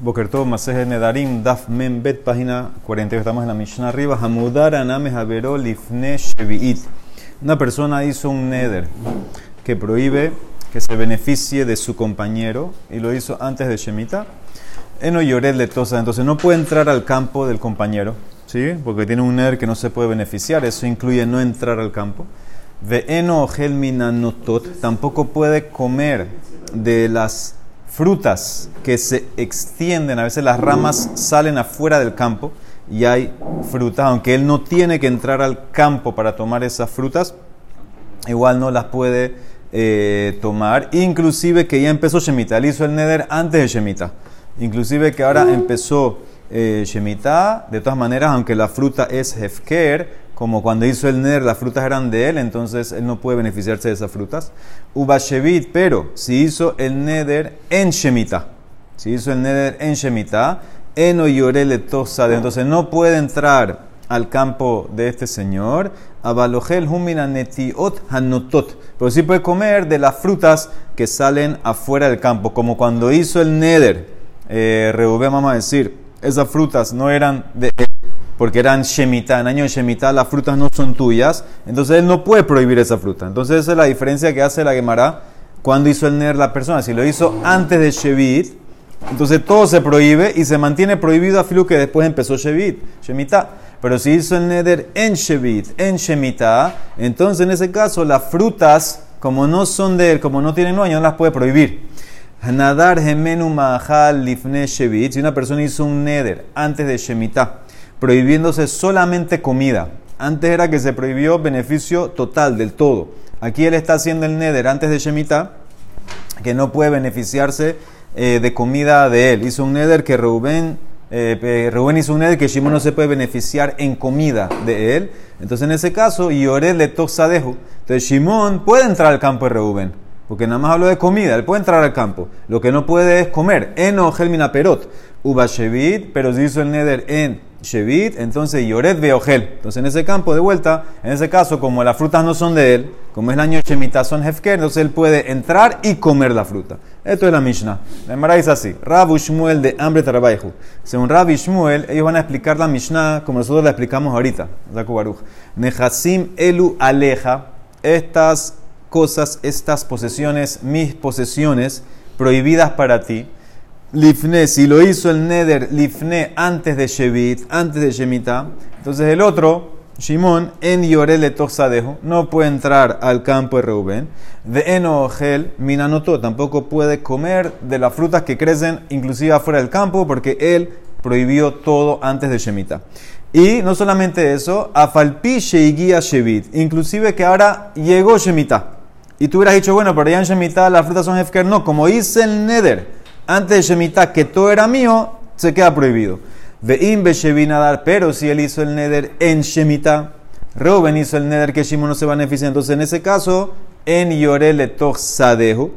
Bokertov Maseje Nedarim, Daf Mem Bet, página 48. Estamos en la Mishnah arriba. Hamudar Aname Javero Lifne Shevi'it. Una persona hizo un neder que prohíbe que se beneficie de su compañero y lo hizo antes de Shemita. Eno Yored Letosa, entonces no puede entrar al campo del compañero, ¿sí? Porque tiene un neder que no se puede beneficiar. Eso incluye no entrar al campo. Ve Eno tampoco puede comer de las frutas que se extienden, a veces las ramas salen afuera del campo y hay frutas, aunque él no tiene que entrar al campo para tomar esas frutas, igual no las puede eh, tomar, inclusive que ya empezó Shemitah, él hizo el Neder antes de Shemitah, inclusive que ahora empezó eh, Shemitah, de todas maneras, aunque la fruta es Hefker, como cuando hizo el Neder, las frutas eran de él, entonces él no puede beneficiarse de esas frutas. Ubashevit, pero si hizo el Neder en Shemitah, si hizo el Neder en Shemitah, Eno Yorele Tosade, entonces no puede entrar al campo de este señor. Abalogel humina netiot hanotot, pero sí puede comer de las frutas que salen afuera del campo, como cuando hizo el Neder. Eh, vamos a decir, esas frutas no eran de porque eran Shemitah, en año de Shemitah las frutas no son tuyas, entonces él no puede prohibir esa fruta. Entonces esa es la diferencia que hace la Gemara cuando hizo el Neder la persona. Si lo hizo antes de Shevit, entonces todo se prohíbe y se mantiene prohibido a Filu que después empezó Shevit, Shemitah. Pero si hizo el Neder en Shevit, en Shemitah, entonces en ese caso las frutas, como no son de él, como no tienen dueño, no las puede prohibir. Nadar gemenu mahal lifne Shevit, si una persona hizo un Neder antes de Shemitah, prohibiéndose solamente comida. Antes era que se prohibió beneficio total, del todo. Aquí él está haciendo el neder antes de Shemitah, que no puede beneficiarse eh, de comida de él. Hizo un neder que Reuben, eh, hizo un neder que Shimon no se puede beneficiar en comida de él. Entonces en ese caso, Yoré le dejo. Entonces Shimon puede entrar al campo de Reuben. Porque nada más hablo de comida, él puede entrar al campo. Lo que no puede es comer. Eno gelmina perot. Uba shevit, pero si hizo el neder en Shevit, entonces Yoret Beogel. Entonces en ese campo, de vuelta, en ese caso, como las frutas no son de él, como es el año Shemitah, son Hefker, entonces él puede entrar y comer la fruta. Esto es la Mishnah. La Emara dice así: Rabu Shmuel de Hambre Tarabayhu. Según Rabbi Shmuel, ellos van a explicar la Mishnah como nosotros la explicamos ahorita, Nehasim Elu Aleja, estas cosas, estas posesiones, mis posesiones, prohibidas para ti Lifne, si lo hizo el Neder Lifne antes de Shevit, antes de Shemitah, entonces el otro, Shimon, en Yorele Toxadejo, no puede entrar al campo de Reuben. De Enogel, Minanoto, tampoco puede comer de las frutas que crecen inclusive afuera del campo, porque él prohibió todo antes de Shemitah. Y no solamente eso, Afalpi Sheigia Shevit, inclusive que ahora llegó Shemitah. Y tú hubieras dicho, bueno, pero ya en Shemitah las frutas son Hefker. No, como hice el Neder antes de Shemitah, que todo era mío, se queda prohibido. Ve'im dar, pero si él hizo el neder en Shemitah, Reuben hizo el neder que Shimon no se beneficia, entonces en ese caso, en Yorele Sadehu,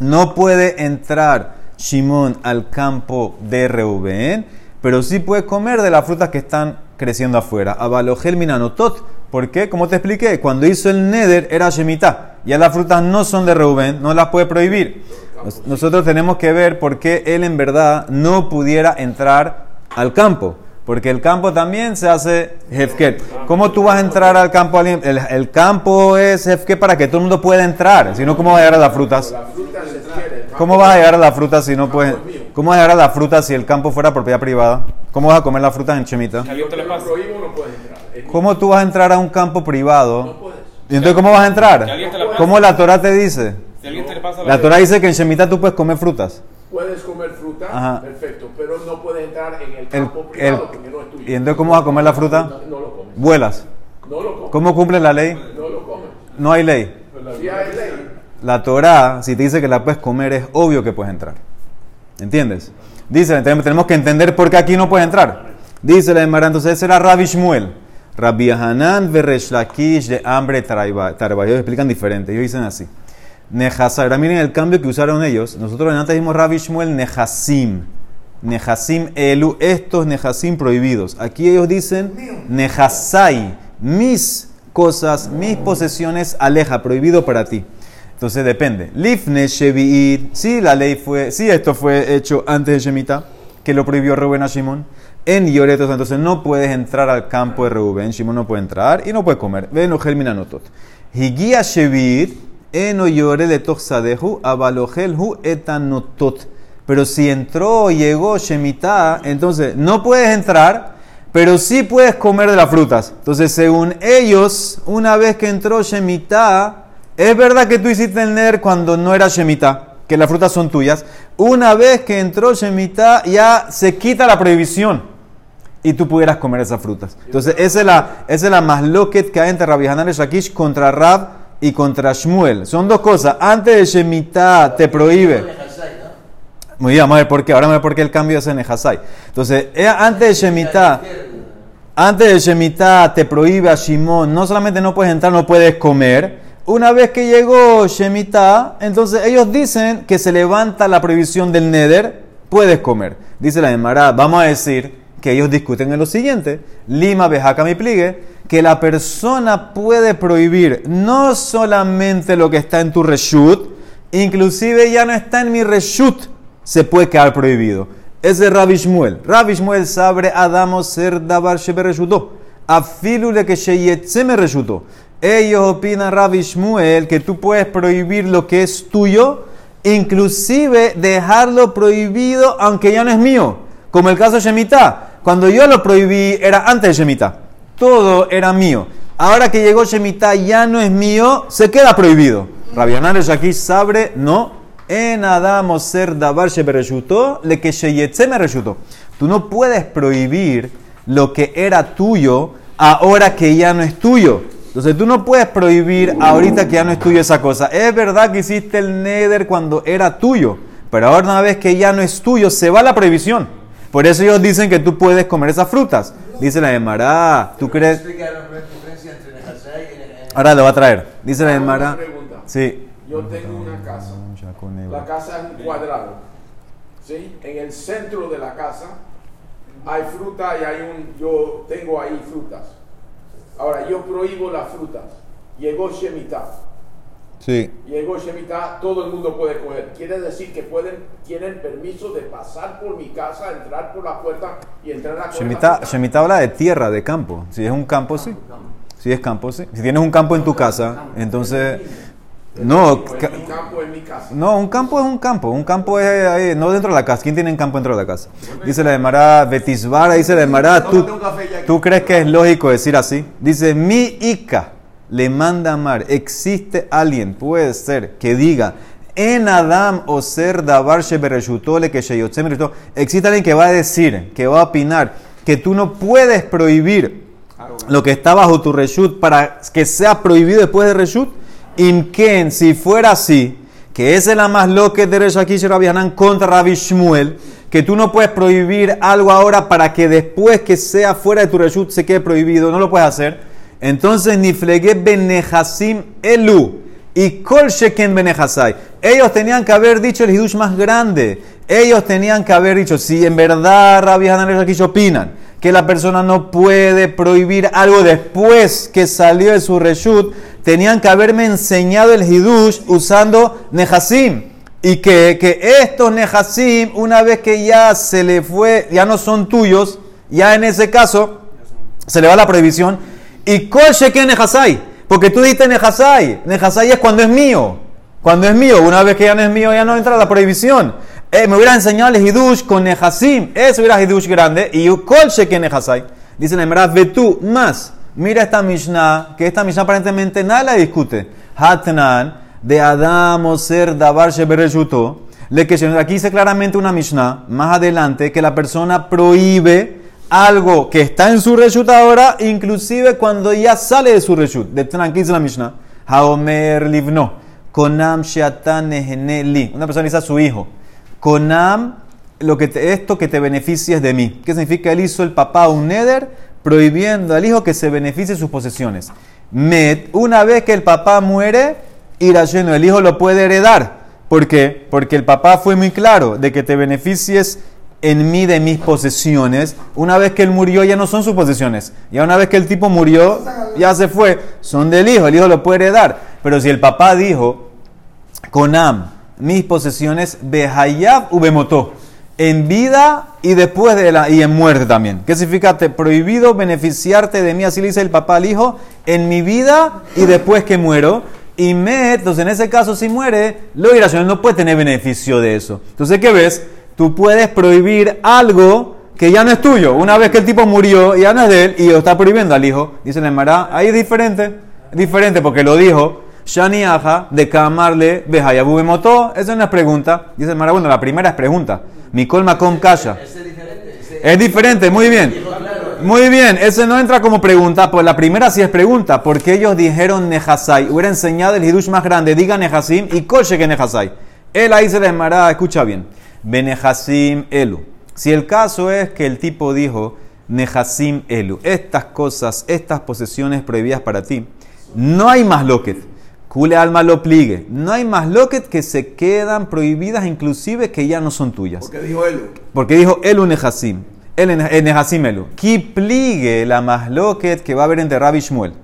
no puede entrar Shimon al campo de Reuben, pero sí puede comer de las frutas que están creciendo afuera. Abalogel minanotot. ¿Por qué? Como te expliqué, cuando hizo el neder era Shemitah. Ya las frutas no son de Reuben, no las puede prohibir. Nosotros tenemos que ver por qué él en verdad no pudiera entrar al campo. Porque el campo también se hace hefker. ¿Cómo tú vas a entrar al campo? El, el campo es hefker para que todo el mundo pueda entrar. Si no, ¿cómo vas a llegar a las frutas? ¿Cómo vas a llegar a las frutas si no puedes? ¿Cómo vas a llegar a las frutas si el campo fuera propiedad privada? ¿Cómo vas a comer las frutas en Chemita? ¿Cómo tú vas a entrar a un campo privado? ¿Y entonces cómo vas a entrar? ¿Cómo la Torah te dice? la, Torah dice que en Shemitah tú puedes comer frutas. Puedes comer fruta, perfecto, pero no puedes entrar en el campo privado porque no es tuyo. ¿Y entonces cómo vas a comer la fruta? No, lo comes. ¿Vuelas? No lo comes. ¿Cómo cumple la ley? No lo comes. No hay ley. Sí hay ley. La Torah, si te dice que la puedes comer, es obvio que puedes entrar. ¿Entiendes? Dice, tenemos que entender por qué aquí no puedes entrar. Dice la Emara, entonces ese era Rabbi Shmuel. Rabbi Hanan Veresh Lakish de hambre Tarba. Ellos explican diferente. Ellos dicen así. Nejasar. Ahora miren el cambio que usaron ellos. Nosotros antes dijimos Rabbi Shmuel Nehasim. Nehasim Elu. Estos Nehasim prohibidos. Aquí ellos dicen Nehasai. Mis cosas, mis posesiones, aleja, prohibido para ti. Entonces depende. Lifne Shevi'it, si la ley fue, si esto fue hecho antes de Shemitah, que lo prohibió Reuben a Shimon, en Yoretos, entonces no puedes entrar al campo de Reuben, Shimon no puede entrar y no puede comer. Ven o notot. Higia Shevi'it, eno yore de toxadehu, abalogelhu etanotot. Pero si entró, llegó Shemitah, entonces no puedes entrar, pero sí puedes comer de las frutas. Entonces, según ellos, una vez que entró Shemitah, es verdad que tú hiciste el Ner cuando no era Shemitah, que las frutas son tuyas. Una vez que entró Shemitah, ya se quita la prohibición y tú pudieras comer esas frutas. Entonces, esa es la, esa es la que hay entre Rabbi Hanan y Shakish contra Rab y contra Shmuel. Son dos cosas. Antes de Shemitah te prohíbe. Muy bien, vamos a ver por qué. Ahora vamos a ver por qué el cambio es en Ejasai. Entonces, eh, antes de Shemitah, antes de Shemitah te prohíbe a Shimon, no solamente no puedes entrar, no puedes comer, una vez que llegó Shemitah, entonces ellos dicen que se levanta la prohibición del Neder, puedes comer. Dice la Emara, vamos a decir que ellos discuten en lo siguiente: Lima bejaca mi pligue, que la persona puede prohibir no solamente lo que está en tu reshut, inclusive ya no está en mi reshut, se puede quedar prohibido. Es Rabbi Shmuel. Rabbi Shmuel sabe Adamo ser davar reshuto. Afilu le que sheyetze me reshuto. Ellos opinan, Rabbi Shmuel, que tú puedes prohibir lo que es tuyo, inclusive dejarlo prohibido aunque ya no es mío. Como el caso de Shemitah. Cuando yo lo prohibí era antes de Shemitah. Todo era mío. Ahora que llegó Shemitah ya no es mío, se queda prohibido. Rabbi Ananes aquí sabe, no. En Adam ser davar le que me reshuto. Tú no puedes prohibir lo que era tuyo ahora que ya no es tuyo. Entonces tú no puedes prohibir ahorita que ya no es tuyo esa cosa. Es verdad que hiciste el neder cuando era tuyo, pero ahora una vez que ya no es tuyo, se va la prohibición. Por eso ellos dicen que tú puedes comer esas frutas. Dice la Emara, ¿tú crees? Ahora le va a traer. Dice la Emara. Sí. Yo tengo una casa. La casa es un cuadrado. ¿Sí? En el centro de la casa hay fruta y hay un. Yo tengo ahí frutas Ahora, yo prohíbo las frutas. Llegó Shemitah. Sí. Llegó Shemitah, todo el mundo puede coger. Quiere decir que pueden, tienen permiso de pasar por mi casa, entrar por la puerta y entrar a Shemitah, Shemitah habla de tierra, de campo. Si es un campo, sí. Si es campo, sí. Si tienes un campo en tu casa, entonces no, un campo en mi casa. No, un campo es un campo. Un campo es no dentro de la casa. ¿Quién tiene un campo dentro de la casa? Dice la de Mará, Betisbara, dice la de Mará, ¿tú, ¿tú crees que es lógico decir así? Dice, mi Ica le manda amar. Existe alguien, puede ser, que diga, en Adam o ser davar shebereshutole que Existe alguien que va a decir, que va a opinar, que tú no puedes prohibir lo que está bajo tu reshut para que sea prohibido después de reshut. Inken, si fuera así, que es la más loca de Reshakish Rabbi Hanan contra Rabbi Shmuel, que tú no puedes prohibir algo ahora para que después que sea fuera de tu reshut se quede prohibido, no lo puedes hacer. Entonces, ni flegue benehasim elu y kol sheken benehasai. Ellos tenían que haber dicho el hidush más grande. Ellos tenían que haber dicho, si en verdad Rabbi Hanan Reshakish opinan que la persona no puede prohibir algo después que salió de su reshut, tenían que haberme enseñado el hidush usando nehasim. Y que, que estos nehasim, una vez que ya se le fue, ya no son tuyos, ya en ese caso se le va la prohibición. Y kol que nehasai, porque tú dijiste nehasai. Nehasai es cuando es mío. Cuando es mío, una vez que ya no es mío, ya no entra la prohibición. Eh, me hubiera enseñado el hidush con nehasim, eso hubiera hidush grande. Y kol que nehasai. Dice la ve tú más Mira esta Mishnah, que esta Mishnah aparentemente nada la discute. Hatnan, de Adam o ser davar le que aquí dice claramente una Mishnah, más adelante, que la persona prohíbe algo que está en su reshut ahora, inclusive cuando ya sale de su reshut. De dice la Mishnah. Haomer livno. Konam sheatan li. Una persona dice a su hijo. Konam, lo que esto que te beneficies de mí. ¿Qué significa? Él hizo el papá un neder prohibiendo al hijo que se beneficie de sus posesiones. Met, una vez que el papá muere, irá lleno, el hijo lo puede heredar. ¿Por qué? Porque el papá fue muy claro de que te beneficies en mí de mis posesiones. Una vez que él murió ya no son sus posesiones. Ya una vez que el tipo murió, ya se fue. Son del hijo, el hijo lo puede heredar. Pero si el papá dijo, Conam, mis posesiones, Behayab Ubemotó, en vida y después de la, y en muerte también. ¿Qué significa? Te prohibido beneficiarte de mí, así le dice el papá al hijo, en mi vida y después que muero. Y me, entonces en ese caso si muere, lo irracional no puede tener beneficio de eso. Entonces, ¿qué ves? Tú puedes prohibir algo que ya no es tuyo. Una vez que el tipo murió, ya no es de él y lo está prohibiendo al hijo. Dice la Emara, ahí es diferente. Es diferente porque lo dijo Shani Aja de Kamarle Behayabu Motó. Esa es pregunta. Dice el Emara, bueno, la primera es pregunta. Mikol Makom Kasha. Es diferente, muy bien. Muy bien, ese no entra como pregunta, pues la primera sí es pregunta, porque ellos dijeron Nejasai, hubiera enseñado el hidush más grande, diga Nejasim y coche que Nejasai. Él ahí se le llamará, escucha bien, Benejasim Elu. Si el caso es que el tipo dijo Nejasim Elu, estas cosas, estas posesiones prohibidas para ti, no hay más loquet. Cule alma lo pligue. No hay más loquet que se quedan prohibidas, inclusive que ya no son tuyas. Porque dijo Elu. Porque dijo Elu Nejasim. El Nejasim Elu. Ki pligue la más loquet que va a haber entre Rabbi Shmuel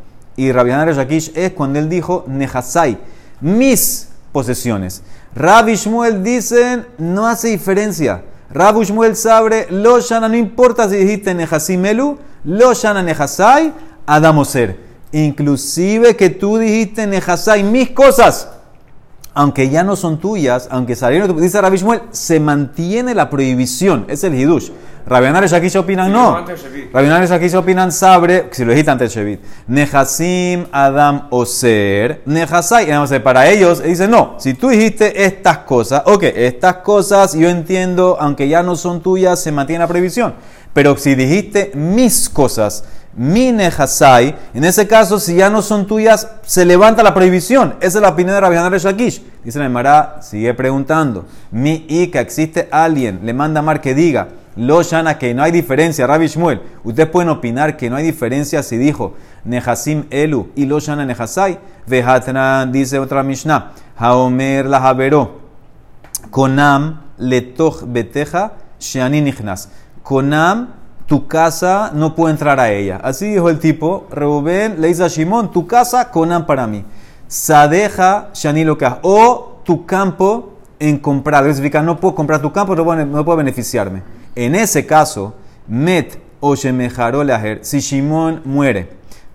y Rabbi Yakish es cuando él dijo Nejasai. Mis posesiones. Rabbi Shmuel dicen, no hace diferencia. Rabbi Shmuel sabe, lo shana, no importa si dijiste Nehasim Elu, lo shana Nehasai, Adamoser. Inclusive que tú dijiste Nehasai, mis cosas, aunque ya no son tuyas, aunque salieron, dice Rabbi Shmuel, se mantiene la prohibición, es el hidush. Rabionares aquí se opinan no. Rabionares aquí se opinan sabre, si lo dijiste antes Shevit. Nehasim Adam Oser. Nehasai. Para ellos, dicen no. Si tú dijiste estas cosas, ok, estas cosas yo entiendo, aunque ya no son tuyas, se mantiene la prohibición. Pero si dijiste mis cosas, mi Nehasai, en ese caso, si ya no son tuyas, se levanta la prohibición. Esa es la opinión de Rabbi Shakish. Dice la Emara, sigue preguntando. Mi Ika, existe alguien, le manda Mar que diga lo Shana, que no hay diferencia, Rabbi Shmuel. Ustedes pueden opinar que no hay diferencia si dijo Nehasim Elu y Lo Shana Nehasai. Vehatran, dice otra Mishnah. Haomer la Haberó. Konam letoch beteja sheani nichnas. Konam, tu casa no puede entrar a ella. Así dijo el tipo. Reuben le dice a Shimon, tu casa, Konam para mí. Sadeja sheani loka. O tu campo en comprar. Significa, no puedo comprar tu campo, no puedo beneficiarme. En ese caso, Met o Shemejarolaher, si Shimon muere,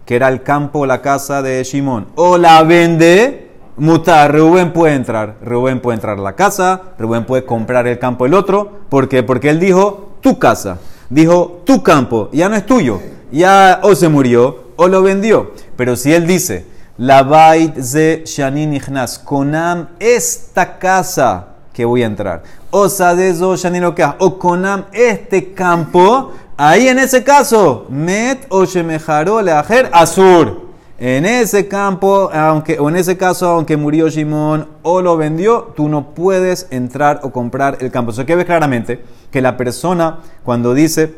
que era el campo o la casa de Shimon, o la vende, mutar, Rubén puede entrar. Rubén puede entrar a la casa, Rubén puede comprar el campo del otro. ¿Por qué? Porque él dijo tu casa, dijo tu campo, ya no es tuyo, ya o se murió o lo vendió. Pero si él dice, la bait ze shanin ichnas, conam esta casa que voy a entrar. O sadezo shanilokeah, o conam este campo, ahí en ese caso, met o shemejaro leajer azur. En ese campo, aunque, o en ese caso, aunque murió Shimon o lo vendió, tú no puedes entrar o comprar el campo. Eso que ves claramente que la persona, cuando dice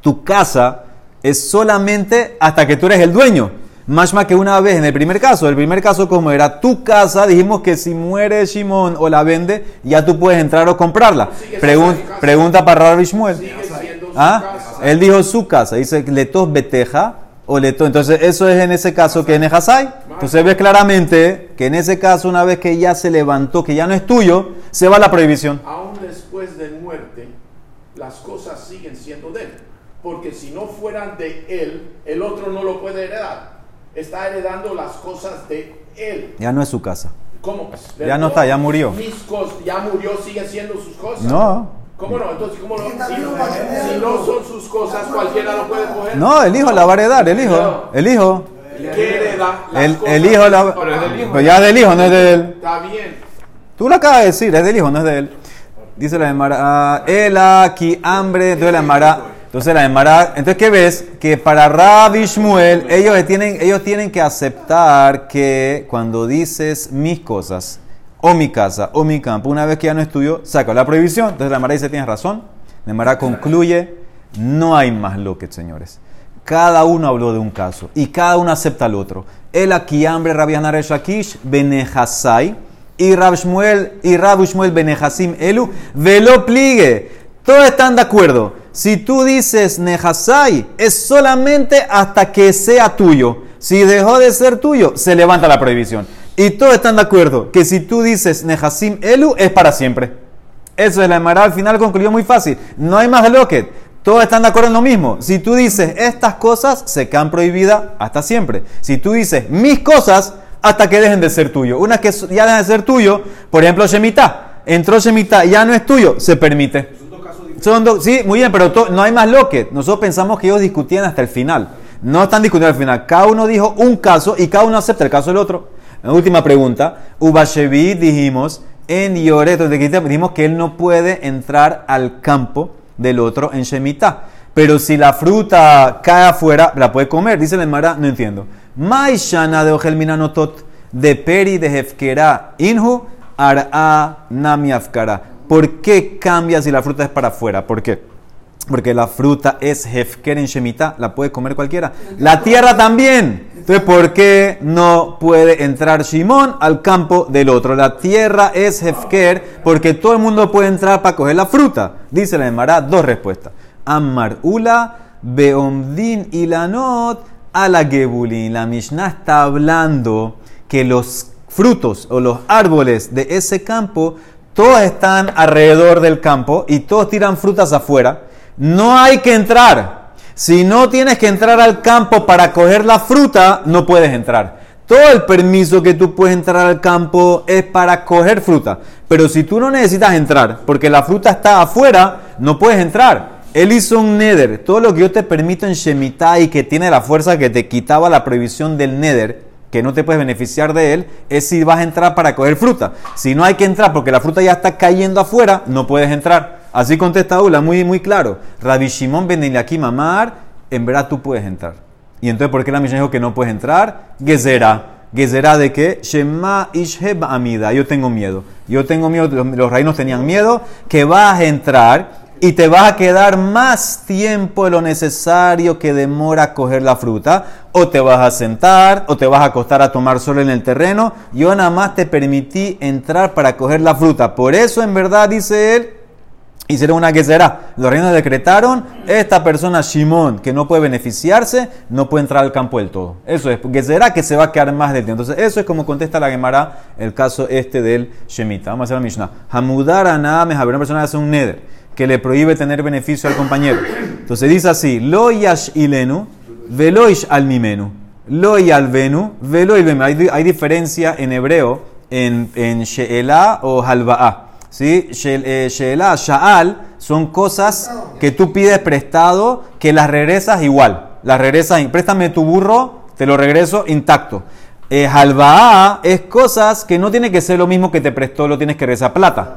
tu casa, es solamente hasta que tú eres el dueño. Más más que una vez en el primer caso. El primer caso, como era tu casa, dijimos que si muere Shimon o la vende, ya tú puedes entrar o comprarla. pregunta para Rabbi Shmuel. ¿Ah? Él dijo su casa. Dice letos beteja o leto. Entonces, eso es en ese caso que es Nejasai. Entonces, ves claramente que en ese caso, una vez que ya se levantó, que ya no es tuyo, se va la prohibición. Aún después de muerte, las cosas siguen siendo de él. Porque si no fueran de él, el otro no lo puede heredar está heredando las cosas de él. Ya no es su casa. ¿Cómo? Ya no está, ya murió. Mis cosas, ya murió, siguen siendo sus cosas. No. ¿Cómo no? Entonces, ¿cómo no? Si, no son sus cosas, cualquiera lo puede coger. No, el hijo la va a heredar, el hijo. El hijo. ¿Qué hereda? El, el, hijo la Pero es del hijo. Pues ya es del hijo, no es de él. Está bien. Tú lo acabas de decir, es del hijo, no es de él. Dice la Emara, el aquí hambre, entonces la Emara entonces la Emara, entonces ¿qué ves? Que para Rabbi Shmuel ellos tienen, ellos tienen que aceptar que cuando dices mis cosas, o mi casa, o mi campo, una vez que ya no es tuyo, saca la prohibición. Entonces la Emara dice, tienes razón. La Emara concluye, no hay más lo que señores. Cada uno habló de un caso y cada uno acepta al otro. El aquí hambre Rabbi Shakish, Benehasai, y Rab Shmuel, y Rab Benehasim Elu, velo pligue. Todos están de acuerdo. Si tú dices Nejasai, es solamente hasta que sea tuyo. Si dejó de ser tuyo, se levanta la prohibición. Y todos están de acuerdo que si tú dices Nehasim Elu es para siempre. Eso es la Emara al final concluyó muy fácil. No hay más que Todos están de acuerdo en lo mismo. Si tú dices estas cosas se quedan prohibidas hasta siempre. Si tú dices mis cosas hasta que dejen de ser tuyo. Una que ya dejan de ser tuyo, por ejemplo Shemitah. Entró Shemitah, ya no es tuyo, se permite. Son dos, sí, muy bien, pero no hay más loquet. Nosotros pensamos que ellos discutían hasta el final. No están discutiendo al final. Cada uno dijo un caso y cada uno acepta el caso del otro. La última pregunta. Ubashevi dijimos en Yoret, dijimos que él no puede entrar al campo del otro en Shemitah. Pero si la fruta cae afuera, la puede comer. Dice el Mara, no entiendo. Maishana de Ojelminanotot, de Peri de Hefkera, Inhu, Ara Nami Afkara. ¿Por qué cambia si la fruta es para afuera? ¿Por qué? Porque la fruta es hefker en Shemitah, la puede comer cualquiera. La tierra también. Entonces, ¿por qué no puede entrar Shimón al campo del otro? La tierra es hefker porque todo el mundo puede entrar para coger la fruta. Dice la Emara, dos respuestas. Ammar Ula, Beomdin Ilanot, la Gebulin. La Mishnah está hablando que los frutos o los árboles de ese campo, todos están alrededor del campo y todos tiran frutas afuera. No hay que entrar. Si no tienes que entrar al campo para coger la fruta, no puedes entrar. Todo el permiso que tú puedes entrar al campo es para coger fruta. Pero si tú no necesitas entrar, porque la fruta está afuera, no puedes entrar. Él hizo un neder. Todo lo que yo te permito en Shemitah y que tiene la fuerza que te quitaba la prohibición del neder, que no te puedes beneficiar de él, es si vas a entrar para coger fruta. Si no hay que entrar porque la fruta ya está cayendo afuera, no puedes entrar. Así contesta Ula, muy, muy claro. Rabbi Shimon ben aquí mamar, en verdad tú puedes entrar. Y entonces, ¿por qué la Mishnah dijo que no puedes entrar? Gezerá. Gezerá de qué? Shema isheb amida. Yo tengo miedo. Yo tengo miedo, los, los reinos tenían miedo, que vas a entrar y te vas a quedar más tiempo de lo necesario que demora coger la fruta, o te vas a sentar, o te vas a acostar a tomar sol en el terreno. Yo nada más te permití entrar para coger la fruta. Por eso, en verdad, dice él, hicieron una que. Los reinos decretaron, esta persona Shimon, que no puede beneficiarse, no puede entrar al campo del todo. Eso es, que que se va a quedar más del tiempo. Entonces, eso es como contesta la Gemara el caso este del Shemita. Vamos a hacer la Mishnah. Hamudar a una persona hace un neder que le prohíbe tener beneficio al compañero. Entonces dice así, lo yash ilenu, veloish al mimenu. Lo al venu, velo hay, diferencia en hebreo en, en she'ela o halva'a. ¿Sí? Eh, Sheela, Sha'al son cosas que tú pides prestado que las regresas igual. Las regresas, préstame tu burro, te lo regreso intacto. Eh, es cosas que no tiene que ser lo mismo que te prestó, lo tienes que regresar plata.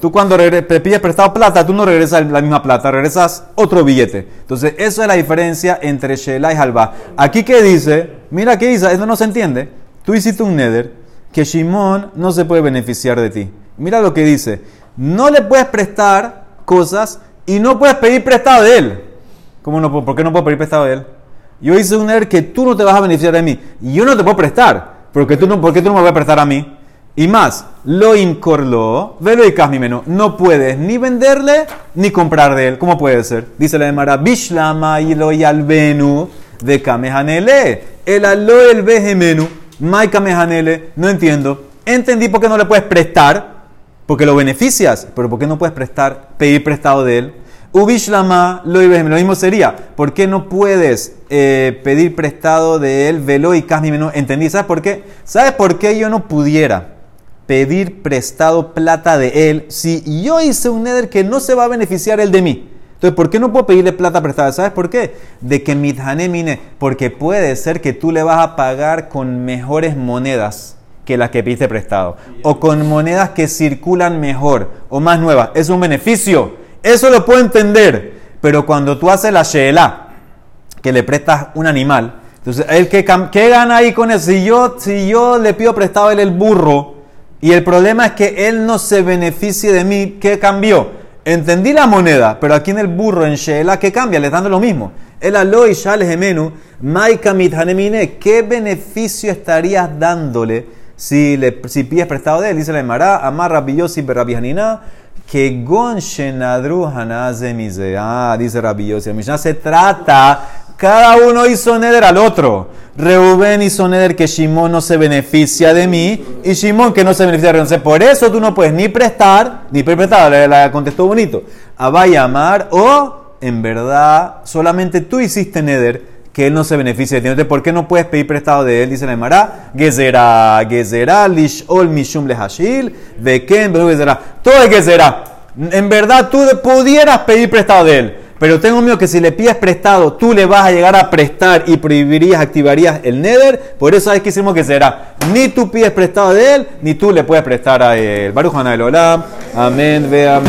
Tú cuando te pides prestado plata, tú no regresas la misma plata, regresas otro billete. Entonces, eso es la diferencia entre Sheela y Halva. Aquí que dice, mira qué dice, eso no se entiende. Tú hiciste un neder que Shimon no se puede beneficiar de ti. Mira lo que dice. No le puedes prestar cosas y no puedes pedir prestado de él. ¿Cómo no? ¿Por qué no puedo pedir prestado de él? Yo hice un error que tú no te vas a beneficiar de mí. Y yo no te puedo prestar. Porque tú no, ¿Por qué tú no me vas a prestar a mí? Y más, lo incorló, velo y mi menú. No puedes ni venderle ni comprar de él. ¿Cómo puede ser? Dice la Mara, Bishlama y lo de Kamehanele. El alo el vejemenu. Mai Kamehanele. No entiendo. Entendí por qué no le puedes prestar porque lo beneficias, pero ¿por qué no puedes prestar, pedir prestado de él? Ubishlama lo mismo sería, ¿por qué no puedes eh, pedir prestado de él, velo y casmi menú? ¿Entendí? ¿Sabes por qué? ¿Sabes por qué yo no pudiera pedir prestado plata de él si yo hice un neder que no se va a beneficiar él de mí? Entonces, ¿por qué no puedo pedirle plata prestada? ¿Sabes por qué? De que mine, porque puede ser que tú le vas a pagar con mejores monedas que las que piste prestado. O con monedas que circulan mejor o más nuevas. Es un beneficio. Eso lo puedo entender. Pero cuando tú haces la shela, que le prestas un animal, entonces, ¿el que, ¿qué gana ahí con eso? Si yo, si yo le pido prestado a él el burro y el problema es que él no se beneficie de mí, ¿qué cambió? Entendí la moneda, pero aquí en el burro, en Sheela, ¿qué cambia? Le dando lo mismo. El aloy shal gemenu, maika mithanemine, ¿qué beneficio estarías dándole? Si, le, si pides prestado de él, dice la Emara, Amar Rabbi Yossi que gon shenadru Ah, dice Rabbi Yossi. Mishnah se trata Cada uno hizo neder al otro. Reuben hizo neder que Shimón no se beneficia de mí y Shimón que no se beneficia de Reuben. Por eso tú no puedes ni prestar, ni prestar, la contestó bonito. A llamar o en verdad solamente tú hiciste neder que él no se beneficia de ti. Entonces, ¿por qué no puedes pedir prestado de él? Dice la Emara, Gezerá, Gezerá, Lishol Mishum Lehashil, Beken, Gezerá. Todo es Gezerá. En verdad tú pudieras pedir prestado de él. Pero tengo miedo que si le pides prestado, tú le vas a llegar a prestar y prohibirías, activarías el nether. Por eso sabes que hicimos que será. Ni tú pides prestado de él, ni tú le puedes prestar a él. Baruch Olam. Amén. Ve